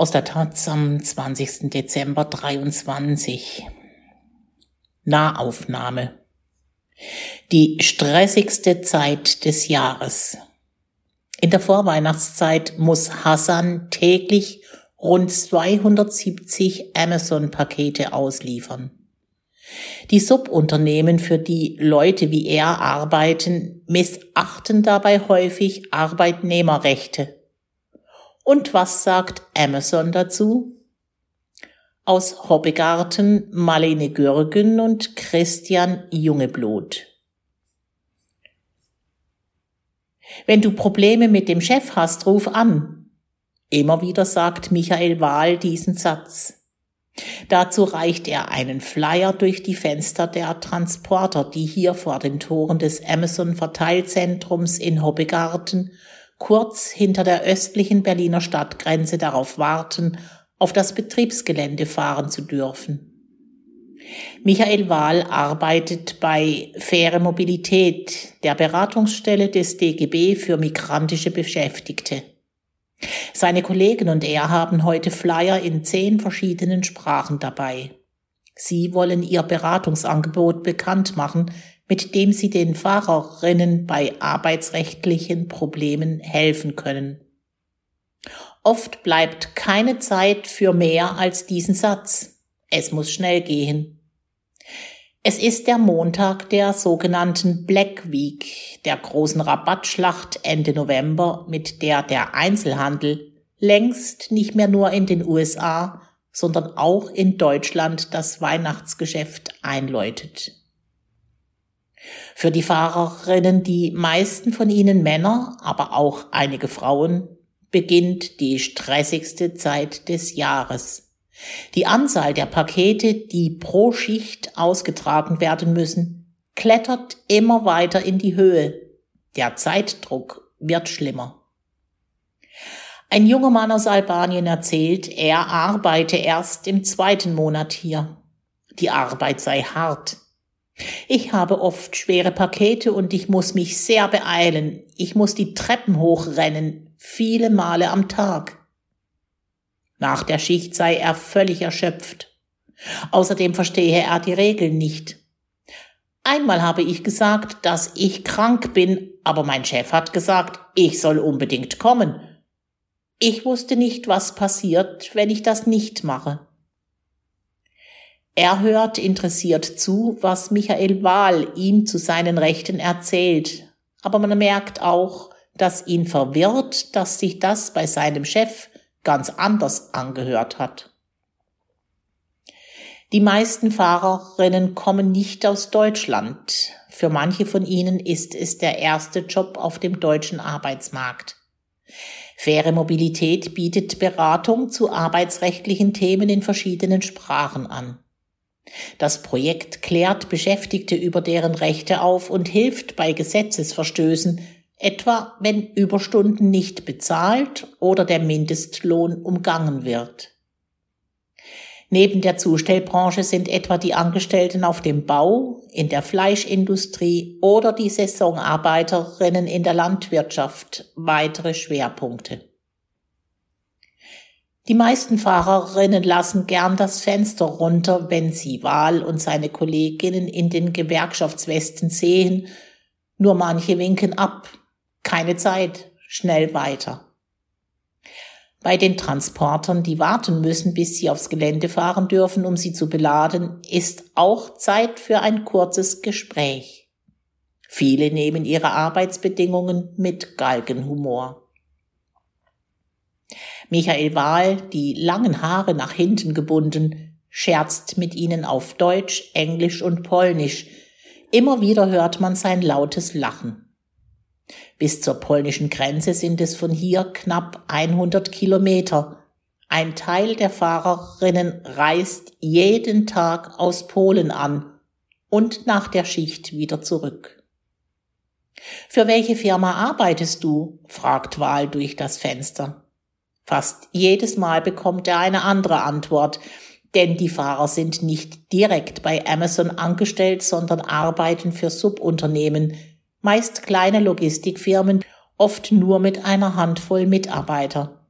aus der Taz am 20. Dezember 23. Nahaufnahme. Die stressigste Zeit des Jahres. In der Vorweihnachtszeit muss Hassan täglich rund 270 Amazon-Pakete ausliefern. Die Subunternehmen, für die Leute wie er arbeiten, missachten dabei häufig Arbeitnehmerrechte. Und was sagt Amazon dazu? Aus Hobbegarten Marlene Gürgen und Christian Jungeblut. Wenn du Probleme mit dem Chef hast, ruf an. Immer wieder sagt Michael Wahl diesen Satz. Dazu reicht er einen Flyer durch die Fenster der Transporter, die hier vor den Toren des Amazon Verteilzentrums in Hobbegarten, kurz hinter der östlichen Berliner Stadtgrenze darauf warten, auf das Betriebsgelände fahren zu dürfen. Michael Wahl arbeitet bei Faire Mobilität, der Beratungsstelle des DGB für migrantische Beschäftigte. Seine Kollegen und er haben heute Flyer in zehn verschiedenen Sprachen dabei. Sie wollen ihr Beratungsangebot bekannt machen, mit dem sie den Fahrerinnen bei arbeitsrechtlichen Problemen helfen können. Oft bleibt keine Zeit für mehr als diesen Satz. Es muss schnell gehen. Es ist der Montag der sogenannten Black Week, der großen Rabattschlacht Ende November, mit der der Einzelhandel längst nicht mehr nur in den USA, sondern auch in Deutschland das Weihnachtsgeschäft einläutet. Für die Fahrerinnen, die meisten von ihnen Männer, aber auch einige Frauen, beginnt die stressigste Zeit des Jahres. Die Anzahl der Pakete, die pro Schicht ausgetragen werden müssen, klettert immer weiter in die Höhe. Der Zeitdruck wird schlimmer. Ein junger Mann aus Albanien erzählt, er arbeite erst im zweiten Monat hier. Die Arbeit sei hart. Ich habe oft schwere Pakete und ich muss mich sehr beeilen. Ich muss die Treppen hochrennen, viele Male am Tag. Nach der Schicht sei er völlig erschöpft. Außerdem verstehe er die Regeln nicht. Einmal habe ich gesagt, dass ich krank bin, aber mein Chef hat gesagt, ich soll unbedingt kommen. Ich wusste nicht, was passiert, wenn ich das nicht mache. Er hört interessiert zu, was Michael Wahl ihm zu seinen Rechten erzählt, aber man merkt auch, dass ihn verwirrt, dass sich das bei seinem Chef ganz anders angehört hat. Die meisten Fahrerinnen kommen nicht aus Deutschland. Für manche von ihnen ist es der erste Job auf dem deutschen Arbeitsmarkt. Faire Mobilität bietet Beratung zu arbeitsrechtlichen Themen in verschiedenen Sprachen an. Das Projekt klärt Beschäftigte über deren Rechte auf und hilft bei Gesetzesverstößen etwa wenn Überstunden nicht bezahlt oder der Mindestlohn umgangen wird. Neben der Zustellbranche sind etwa die Angestellten auf dem Bau, in der Fleischindustrie oder die Saisonarbeiterinnen in der Landwirtschaft weitere Schwerpunkte. Die meisten Fahrerinnen lassen gern das Fenster runter, wenn sie Wahl und seine Kolleginnen in den Gewerkschaftswesten sehen, nur manche winken ab, keine Zeit, schnell weiter. Bei den Transportern, die warten müssen, bis sie aufs Gelände fahren dürfen, um sie zu beladen, ist auch Zeit für ein kurzes Gespräch. Viele nehmen ihre Arbeitsbedingungen mit Galgenhumor. Michael Wahl, die langen Haare nach hinten gebunden, scherzt mit ihnen auf Deutsch, Englisch und Polnisch. Immer wieder hört man sein lautes Lachen. Bis zur polnischen Grenze sind es von hier knapp 100 Kilometer. Ein Teil der Fahrerinnen reist jeden Tag aus Polen an und nach der Schicht wieder zurück. Für welche Firma arbeitest du? fragt Wahl durch das Fenster. Fast jedes Mal bekommt er eine andere Antwort, denn die Fahrer sind nicht direkt bei Amazon angestellt, sondern arbeiten für Subunternehmen, meist kleine Logistikfirmen, oft nur mit einer Handvoll Mitarbeiter.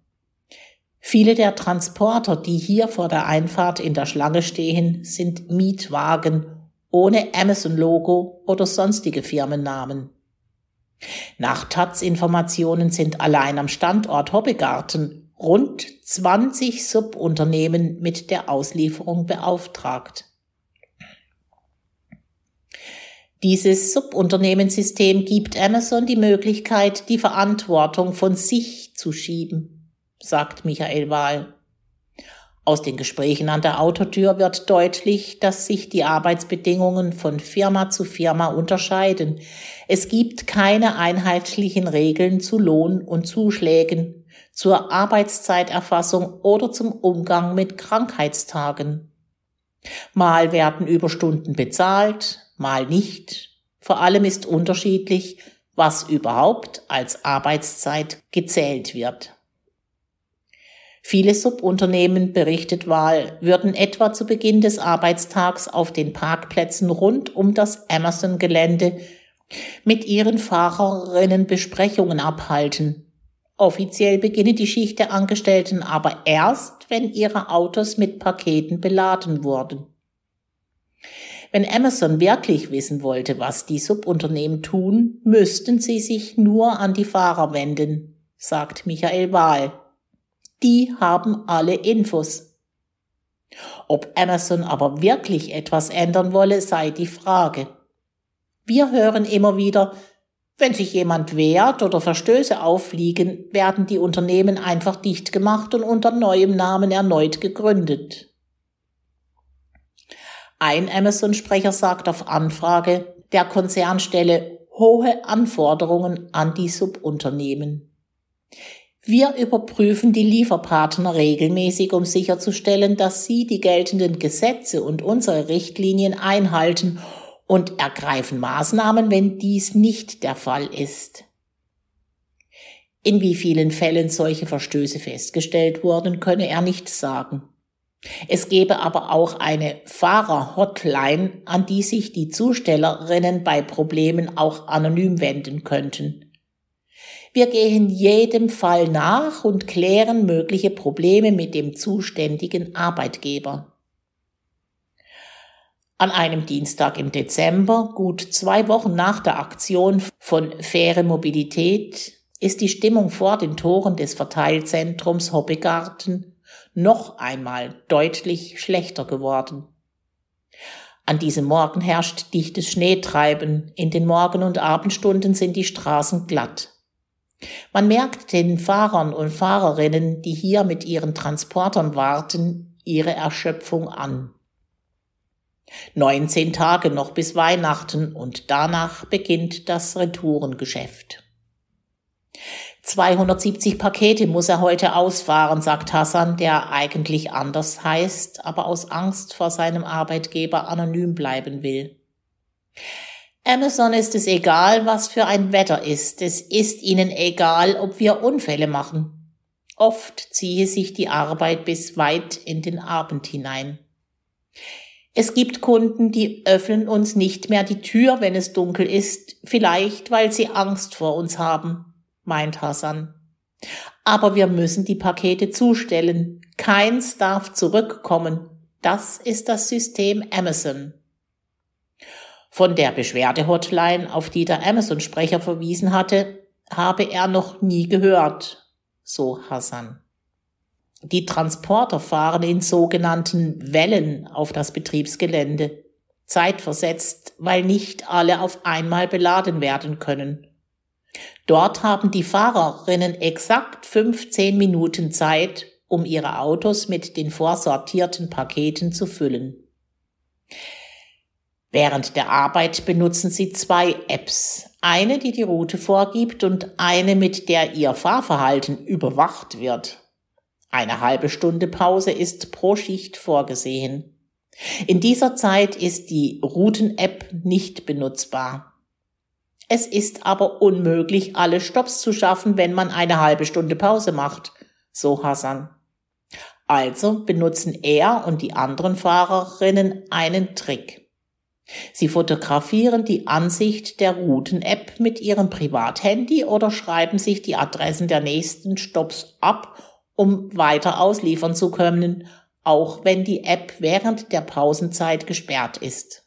Viele der Transporter, die hier vor der Einfahrt in der Schlange stehen, sind Mietwagen ohne Amazon-Logo oder sonstige Firmennamen. Nach Taz-Informationen sind allein am Standort Hobbegarten rund 20 Subunternehmen mit der Auslieferung beauftragt. Dieses Subunternehmenssystem gibt Amazon die Möglichkeit, die Verantwortung von sich zu schieben, sagt Michael Wahl. Aus den Gesprächen an der Autotür wird deutlich, dass sich die Arbeitsbedingungen von Firma zu Firma unterscheiden. Es gibt keine einheitlichen Regeln zu Lohn und Zuschlägen, zur Arbeitszeiterfassung oder zum Umgang mit Krankheitstagen. Mal werden Überstunden bezahlt, mal nicht. Vor allem ist unterschiedlich, was überhaupt als Arbeitszeit gezählt wird. Viele Subunternehmen, berichtet Wahl, würden etwa zu Beginn des Arbeitstags auf den Parkplätzen rund um das Amazon-Gelände mit ihren Fahrerinnen Besprechungen abhalten. Offiziell beginne die Schicht der Angestellten aber erst, wenn ihre Autos mit Paketen beladen wurden. Wenn Amazon wirklich wissen wollte, was die Subunternehmen tun, müssten sie sich nur an die Fahrer wenden, sagt Michael Wahl. Die haben alle Infos. Ob Amazon aber wirklich etwas ändern wolle, sei die Frage. Wir hören immer wieder, wenn sich jemand wehrt oder Verstöße auffliegen, werden die Unternehmen einfach dicht gemacht und unter neuem Namen erneut gegründet. Ein Amazon-Sprecher sagt auf Anfrage, der Konzern stelle hohe Anforderungen an die Subunternehmen. Wir überprüfen die Lieferpartner regelmäßig, um sicherzustellen, dass sie die geltenden Gesetze und unsere Richtlinien einhalten und ergreifen Maßnahmen, wenn dies nicht der Fall ist. In wie vielen Fällen solche Verstöße festgestellt wurden, könne er nicht sagen. Es gäbe aber auch eine Fahrer-Hotline, an die sich die Zustellerinnen bei Problemen auch anonym wenden könnten. Wir gehen jedem Fall nach und klären mögliche Probleme mit dem zuständigen Arbeitgeber. An einem Dienstag im Dezember, gut zwei Wochen nach der Aktion von Faire Mobilität, ist die Stimmung vor den Toren des Verteilzentrums Hobbegarten noch einmal deutlich schlechter geworden. An diesem Morgen herrscht dichtes Schneetreiben, in den Morgen- und Abendstunden sind die Straßen glatt. Man merkt den Fahrern und Fahrerinnen, die hier mit ihren Transportern warten, ihre Erschöpfung an. 19 Tage noch bis Weihnachten und danach beginnt das Retourengeschäft. 270 Pakete muss er heute ausfahren, sagt Hassan, der eigentlich anders heißt, aber aus Angst vor seinem Arbeitgeber anonym bleiben will. Amazon ist es egal, was für ein Wetter ist. Es ist ihnen egal, ob wir Unfälle machen. Oft ziehe sich die Arbeit bis weit in den Abend hinein. Es gibt Kunden, die öffnen uns nicht mehr die Tür, wenn es dunkel ist, vielleicht weil sie Angst vor uns haben meint Hassan. Aber wir müssen die Pakete zustellen. Keins darf zurückkommen. Das ist das System Amazon. Von der Beschwerde-Hotline, auf die der Amazon-Sprecher verwiesen hatte, habe er noch nie gehört, so Hassan. Die Transporter fahren in sogenannten Wellen auf das Betriebsgelände, zeitversetzt, weil nicht alle auf einmal beladen werden können. Dort haben die Fahrerinnen exakt 15 Minuten Zeit, um ihre Autos mit den vorsortierten Paketen zu füllen. Während der Arbeit benutzen sie zwei Apps. Eine, die die Route vorgibt und eine, mit der ihr Fahrverhalten überwacht wird. Eine halbe Stunde Pause ist pro Schicht vorgesehen. In dieser Zeit ist die Routen-App nicht benutzbar. Es ist aber unmöglich, alle Stops zu schaffen, wenn man eine halbe Stunde Pause macht, so Hassan. Also benutzen er und die anderen Fahrerinnen einen Trick. Sie fotografieren die Ansicht der Routen-App mit ihrem Privathandy oder schreiben sich die Adressen der nächsten Stops ab um weiter ausliefern zu können, auch wenn die App während der Pausenzeit gesperrt ist.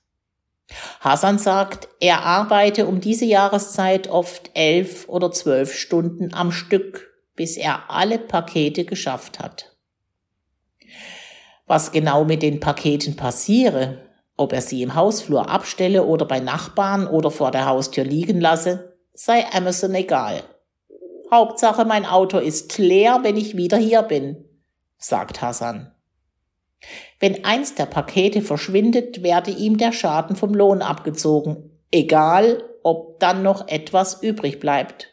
Hassan sagt, er arbeite um diese Jahreszeit oft elf oder zwölf Stunden am Stück, bis er alle Pakete geschafft hat. Was genau mit den Paketen passiere, ob er sie im Hausflur abstelle oder bei Nachbarn oder vor der Haustür liegen lasse, sei Amazon egal. Hauptsache mein Auto ist leer, wenn ich wieder hier bin, sagt Hassan. Wenn eins der Pakete verschwindet, werde ihm der Schaden vom Lohn abgezogen, egal ob dann noch etwas übrig bleibt.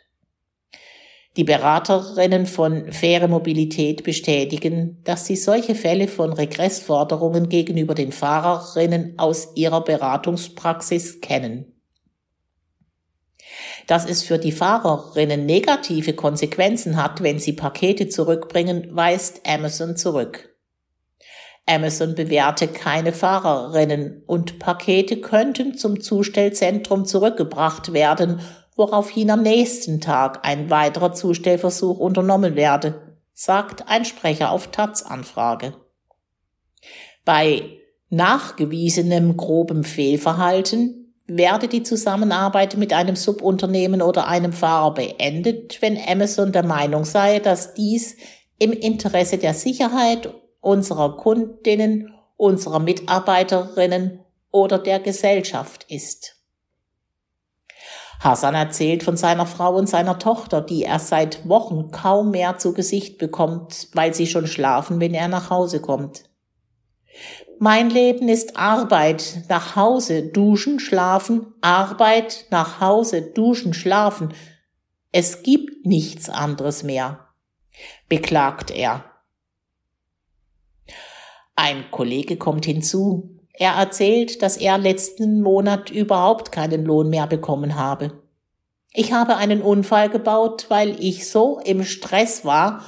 Die Beraterinnen von Faire Mobilität bestätigen, dass sie solche Fälle von Regressforderungen gegenüber den Fahrerinnen aus ihrer Beratungspraxis kennen. Dass es für die Fahrerinnen negative Konsequenzen hat, wenn sie Pakete zurückbringen, weist Amazon zurück. Amazon bewährte keine Fahrerinnen und Pakete könnten zum Zustellzentrum zurückgebracht werden, woraufhin am nächsten Tag ein weiterer Zustellversuch unternommen werde, sagt ein Sprecher auf Taz Anfrage. Bei nachgewiesenem grobem Fehlverhalten werde die Zusammenarbeit mit einem Subunternehmen oder einem Fahrer beendet, wenn Amazon der Meinung sei, dass dies im Interesse der Sicherheit unserer Kundinnen, unserer Mitarbeiterinnen oder der Gesellschaft ist. Hassan erzählt von seiner Frau und seiner Tochter, die er seit Wochen kaum mehr zu Gesicht bekommt, weil sie schon schlafen, wenn er nach Hause kommt. Mein Leben ist Arbeit, nach Hause, duschen, schlafen, Arbeit, nach Hause, duschen, schlafen. Es gibt nichts anderes mehr, beklagt er. Ein Kollege kommt hinzu. Er erzählt, dass er letzten Monat überhaupt keinen Lohn mehr bekommen habe. Ich habe einen Unfall gebaut, weil ich so im Stress war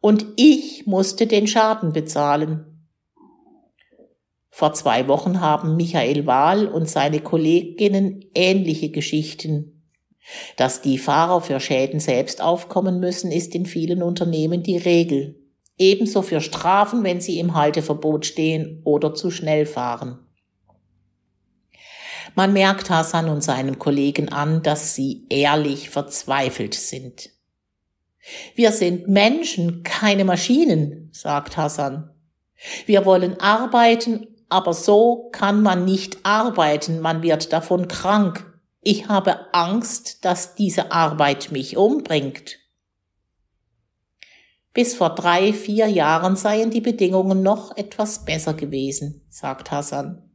und ich musste den Schaden bezahlen. Vor zwei Wochen haben Michael Wahl und seine Kolleginnen ähnliche Geschichten. Dass die Fahrer für Schäden selbst aufkommen müssen, ist in vielen Unternehmen die Regel. Ebenso für Strafen, wenn sie im Halteverbot stehen oder zu schnell fahren. Man merkt Hassan und seinen Kollegen an, dass sie ehrlich verzweifelt sind. Wir sind Menschen, keine Maschinen, sagt Hassan. Wir wollen arbeiten, aber so kann man nicht arbeiten, man wird davon krank. Ich habe Angst, dass diese Arbeit mich umbringt. Bis vor drei, vier Jahren seien die Bedingungen noch etwas besser gewesen, sagt Hassan.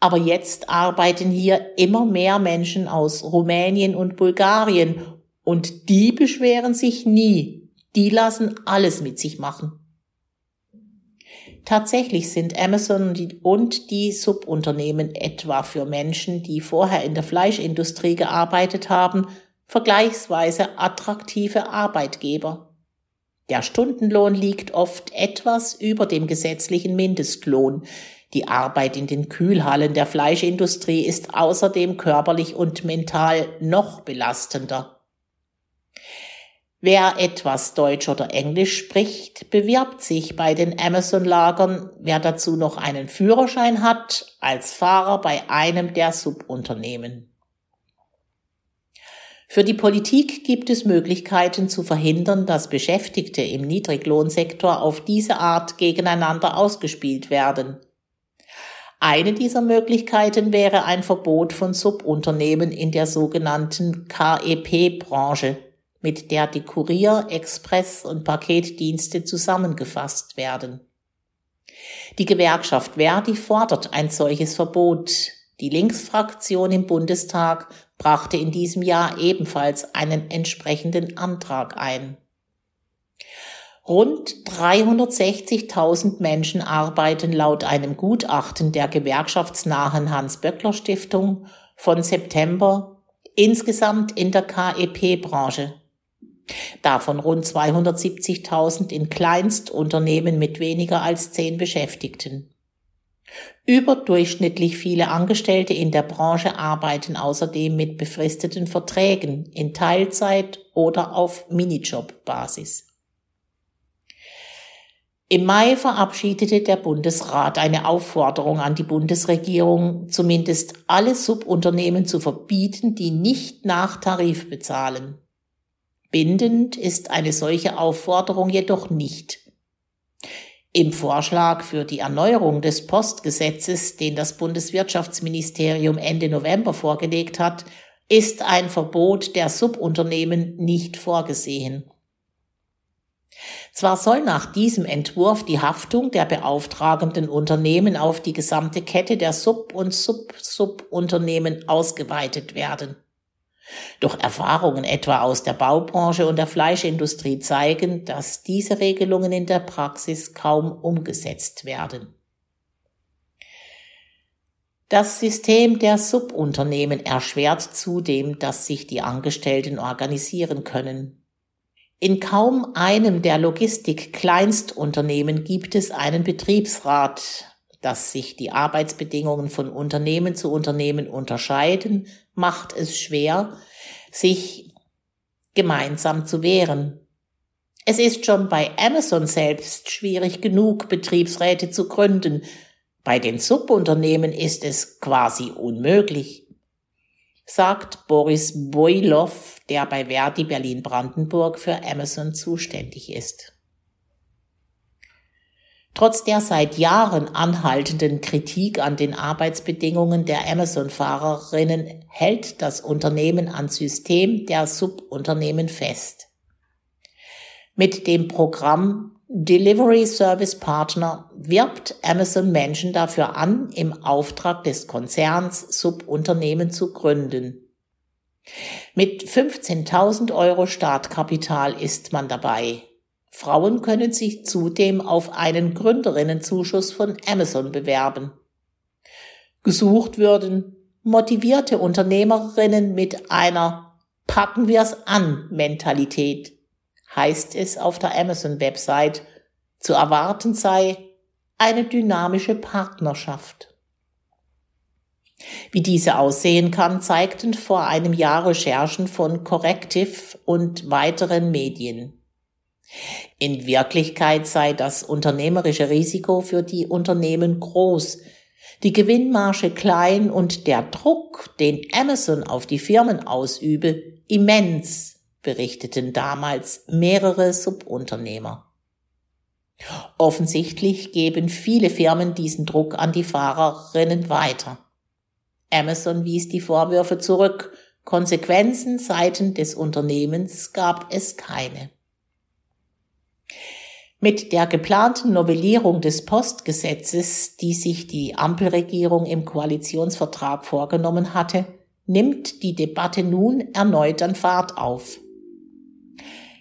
Aber jetzt arbeiten hier immer mehr Menschen aus Rumänien und Bulgarien und die beschweren sich nie. Die lassen alles mit sich machen. Tatsächlich sind Amazon und die Subunternehmen etwa für Menschen, die vorher in der Fleischindustrie gearbeitet haben, vergleichsweise attraktive Arbeitgeber. Der Stundenlohn liegt oft etwas über dem gesetzlichen Mindestlohn. Die Arbeit in den Kühlhallen der Fleischindustrie ist außerdem körperlich und mental noch belastender. Wer etwas Deutsch oder Englisch spricht, bewirbt sich bei den Amazon-Lagern, wer dazu noch einen Führerschein hat, als Fahrer bei einem der Subunternehmen. Für die Politik gibt es Möglichkeiten zu verhindern, dass Beschäftigte im Niedriglohnsektor auf diese Art gegeneinander ausgespielt werden. Eine dieser Möglichkeiten wäre ein Verbot von Subunternehmen in der sogenannten KEP-Branche, mit der die Kurier-, Express- und Paketdienste zusammengefasst werden. Die Gewerkschaft Verdi fordert ein solches Verbot. Die Linksfraktion im Bundestag brachte in diesem Jahr ebenfalls einen entsprechenden Antrag ein. Rund 360.000 Menschen arbeiten laut einem Gutachten der gewerkschaftsnahen Hans-Böckler-Stiftung von September insgesamt in der KEP-Branche. Davon rund 270.000 in Kleinstunternehmen mit weniger als zehn Beschäftigten. Überdurchschnittlich viele Angestellte in der Branche arbeiten außerdem mit befristeten Verträgen in Teilzeit oder auf Minijob-Basis. Im Mai verabschiedete der Bundesrat eine Aufforderung an die Bundesregierung, zumindest alle Subunternehmen zu verbieten, die nicht nach Tarif bezahlen. Bindend ist eine solche Aufforderung jedoch nicht. Im Vorschlag für die Erneuerung des Postgesetzes, den das Bundeswirtschaftsministerium Ende November vorgelegt hat, ist ein Verbot der Subunternehmen nicht vorgesehen. Zwar soll nach diesem Entwurf die Haftung der beauftragenden Unternehmen auf die gesamte Kette der Sub- und Sub-Subunternehmen ausgeweitet werden. Doch Erfahrungen etwa aus der Baubranche und der Fleischindustrie zeigen, dass diese Regelungen in der Praxis kaum umgesetzt werden. Das System der Subunternehmen erschwert zudem, dass sich die Angestellten organisieren können. In kaum einem der Logistik-Kleinstunternehmen gibt es einen Betriebsrat, dass sich die Arbeitsbedingungen von Unternehmen zu Unternehmen unterscheiden, macht es schwer, sich gemeinsam zu wehren. Es ist schon bei Amazon selbst schwierig genug, Betriebsräte zu gründen. Bei den Subunternehmen ist es quasi unmöglich sagt Boris Boilov, der bei Verdi Berlin-Brandenburg für Amazon zuständig ist. Trotz der seit Jahren anhaltenden Kritik an den Arbeitsbedingungen der Amazon-Fahrerinnen hält das Unternehmen an System der Subunternehmen fest. Mit dem Programm Delivery Service Partner wirbt Amazon Menschen dafür an, im Auftrag des Konzerns Subunternehmen zu gründen. Mit 15.000 Euro Startkapital ist man dabei. Frauen können sich zudem auf einen Gründerinnenzuschuss von Amazon bewerben. Gesucht würden motivierte Unternehmerinnen mit einer Packen wir's an Mentalität heißt es auf der Amazon-Website, zu erwarten sei eine dynamische Partnerschaft. Wie diese aussehen kann, zeigten vor einem Jahr Recherchen von Corrective und weiteren Medien. In Wirklichkeit sei das unternehmerische Risiko für die Unternehmen groß, die Gewinnmarge klein und der Druck, den Amazon auf die Firmen ausübe, immens berichteten damals mehrere Subunternehmer. Offensichtlich geben viele Firmen diesen Druck an die Fahrerinnen weiter. Amazon wies die Vorwürfe zurück, Konsequenzen seitens des Unternehmens gab es keine. Mit der geplanten Novellierung des Postgesetzes, die sich die Ampelregierung im Koalitionsvertrag vorgenommen hatte, nimmt die Debatte nun erneut an Fahrt auf.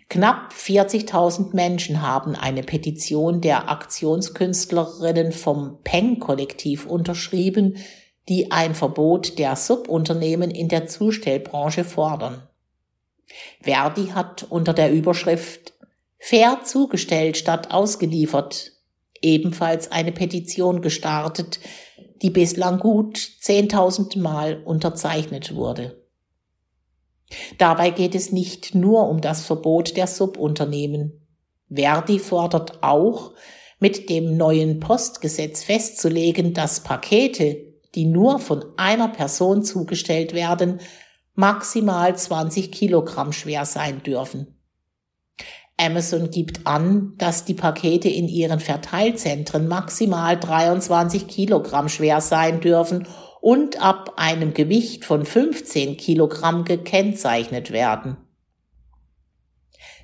Knapp 40.000 Menschen haben eine Petition der Aktionskünstlerinnen vom Peng-Kollektiv unterschrieben, die ein Verbot der Subunternehmen in der Zustellbranche fordern. Verdi hat unter der Überschrift Fair zugestellt statt ausgeliefert ebenfalls eine Petition gestartet, die bislang gut 10.000 Mal unterzeichnet wurde. Dabei geht es nicht nur um das Verbot der Subunternehmen. Verdi fordert auch, mit dem neuen Postgesetz festzulegen, dass Pakete, die nur von einer Person zugestellt werden, maximal 20 Kilogramm schwer sein dürfen. Amazon gibt an, dass die Pakete in ihren Verteilzentren maximal 23 Kilogramm schwer sein dürfen und ab einem Gewicht von 15 Kilogramm gekennzeichnet werden.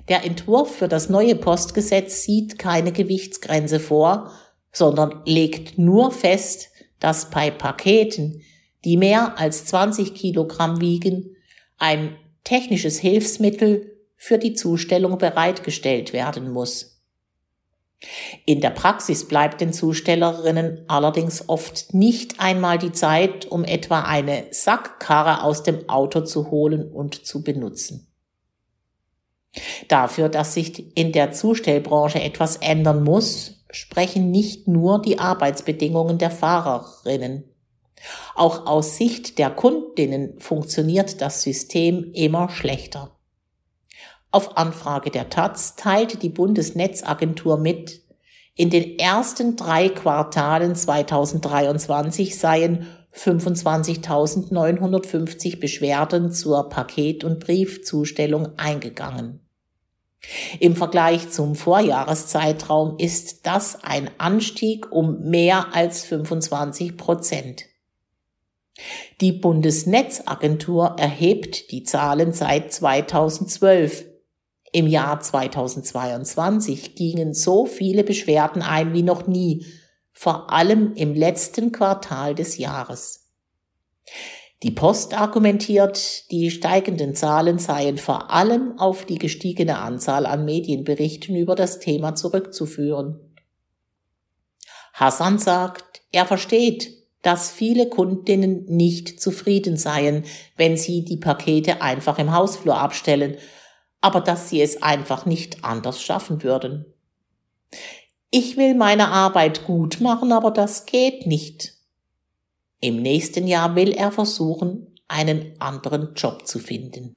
Der Entwurf für das neue Postgesetz sieht keine Gewichtsgrenze vor, sondern legt nur fest, dass bei Paketen, die mehr als 20 Kilogramm wiegen, ein technisches Hilfsmittel für die Zustellung bereitgestellt werden muss. In der Praxis bleibt den Zustellerinnen allerdings oft nicht einmal die Zeit, um etwa eine Sackkarre aus dem Auto zu holen und zu benutzen. Dafür, dass sich in der Zustellbranche etwas ändern muss, sprechen nicht nur die Arbeitsbedingungen der Fahrerinnen. Auch aus Sicht der Kundinnen funktioniert das System immer schlechter. Auf Anfrage der Taz teilte die Bundesnetzagentur mit, In den ersten drei Quartalen 2023 seien 25.950 Beschwerden zur Paket- und Briefzustellung eingegangen. Im Vergleich zum Vorjahreszeitraum ist das ein Anstieg um mehr als 25 Prozent. Die Bundesnetzagentur erhebt die Zahlen seit 2012. Im Jahr 2022 gingen so viele Beschwerden ein wie noch nie, vor allem im letzten Quartal des Jahres. Die Post argumentiert, die steigenden Zahlen seien vor allem auf die gestiegene Anzahl an Medienberichten über das Thema zurückzuführen. Hassan sagt, er versteht, dass viele Kundinnen nicht zufrieden seien, wenn sie die Pakete einfach im Hausflur abstellen, aber dass sie es einfach nicht anders schaffen würden. Ich will meine Arbeit gut machen, aber das geht nicht. Im nächsten Jahr will er versuchen, einen anderen Job zu finden.